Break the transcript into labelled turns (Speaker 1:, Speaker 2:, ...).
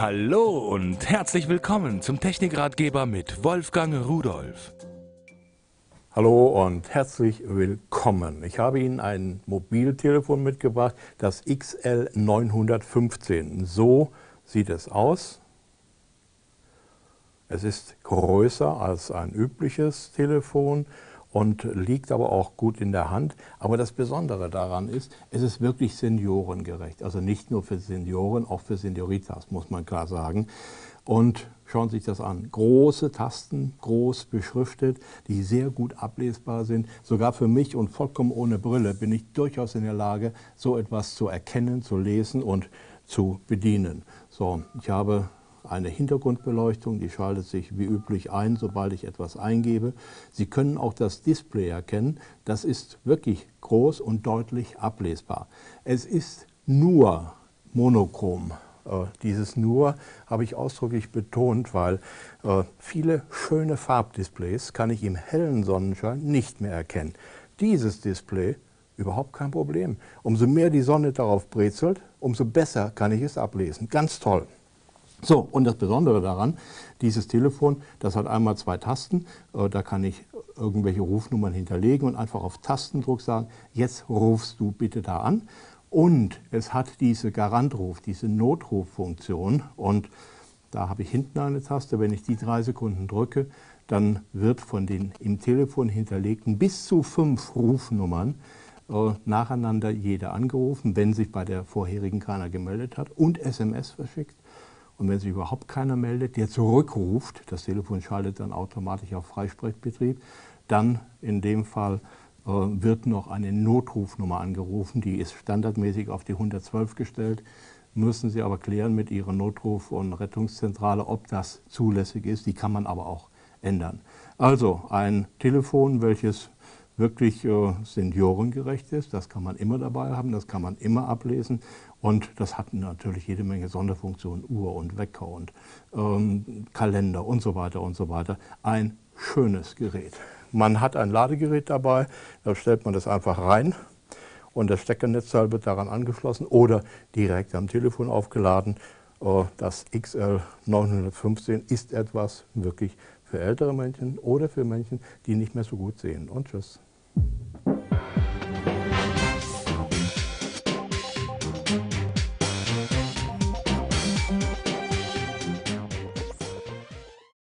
Speaker 1: Hallo und herzlich willkommen zum Technikratgeber mit Wolfgang Rudolf.
Speaker 2: Hallo und herzlich willkommen. Ich habe Ihnen ein Mobiltelefon mitgebracht, das XL915. So sieht es aus. Es ist größer als ein übliches Telefon und liegt aber auch gut in der Hand. Aber das Besondere daran ist, es ist wirklich seniorengerecht. Also nicht nur für Senioren, auch für Senioritas, muss man klar sagen. Und schauen Sie sich das an. Große Tasten, groß beschriftet, die sehr gut ablesbar sind. Sogar für mich und vollkommen ohne Brille bin ich durchaus in der Lage, so etwas zu erkennen, zu lesen und zu bedienen. So, ich habe eine Hintergrundbeleuchtung, die schaltet sich wie üblich ein, sobald ich etwas eingebe. Sie können auch das Display erkennen. Das ist wirklich groß und deutlich ablesbar. Es ist nur monochrom. Äh, dieses nur habe ich ausdrücklich betont, weil äh, viele schöne Farbdisplays kann ich im hellen Sonnenschein nicht mehr erkennen. Dieses Display überhaupt kein Problem. Umso mehr die Sonne darauf brezelt, umso besser kann ich es ablesen. Ganz toll. So, und das Besondere daran, dieses Telefon, das hat einmal zwei Tasten, äh, da kann ich irgendwelche Rufnummern hinterlegen und einfach auf Tastendruck sagen, jetzt rufst du bitte da an. Und es hat diese Garantruf, diese Notruffunktion und da habe ich hinten eine Taste, wenn ich die drei Sekunden drücke, dann wird von den im Telefon hinterlegten bis zu fünf Rufnummern äh, nacheinander jede angerufen, wenn sich bei der vorherigen keiner gemeldet hat und SMS verschickt. Und wenn sich überhaupt keiner meldet, der zurückruft, das Telefon schaltet dann automatisch auf Freisprechbetrieb, dann in dem Fall äh, wird noch eine Notrufnummer angerufen, die ist standardmäßig auf die 112 gestellt. Müssen Sie aber klären mit Ihrer Notruf- und Rettungszentrale, ob das zulässig ist. Die kann man aber auch ändern. Also ein Telefon, welches wirklich äh, seniorengerecht ist. Das kann man immer dabei haben, das kann man immer ablesen. Und das hat natürlich jede Menge Sonderfunktionen, Uhr und Wecker und ähm, Kalender und so weiter und so weiter. Ein schönes Gerät. Man hat ein Ladegerät dabei, da stellt man das einfach rein und das Steckernetzteil wird daran angeschlossen oder direkt am Telefon aufgeladen. Äh, das XL 915 ist etwas wirklich für ältere Menschen oder für Menschen, die nicht mehr so gut sehen. Und tschüss.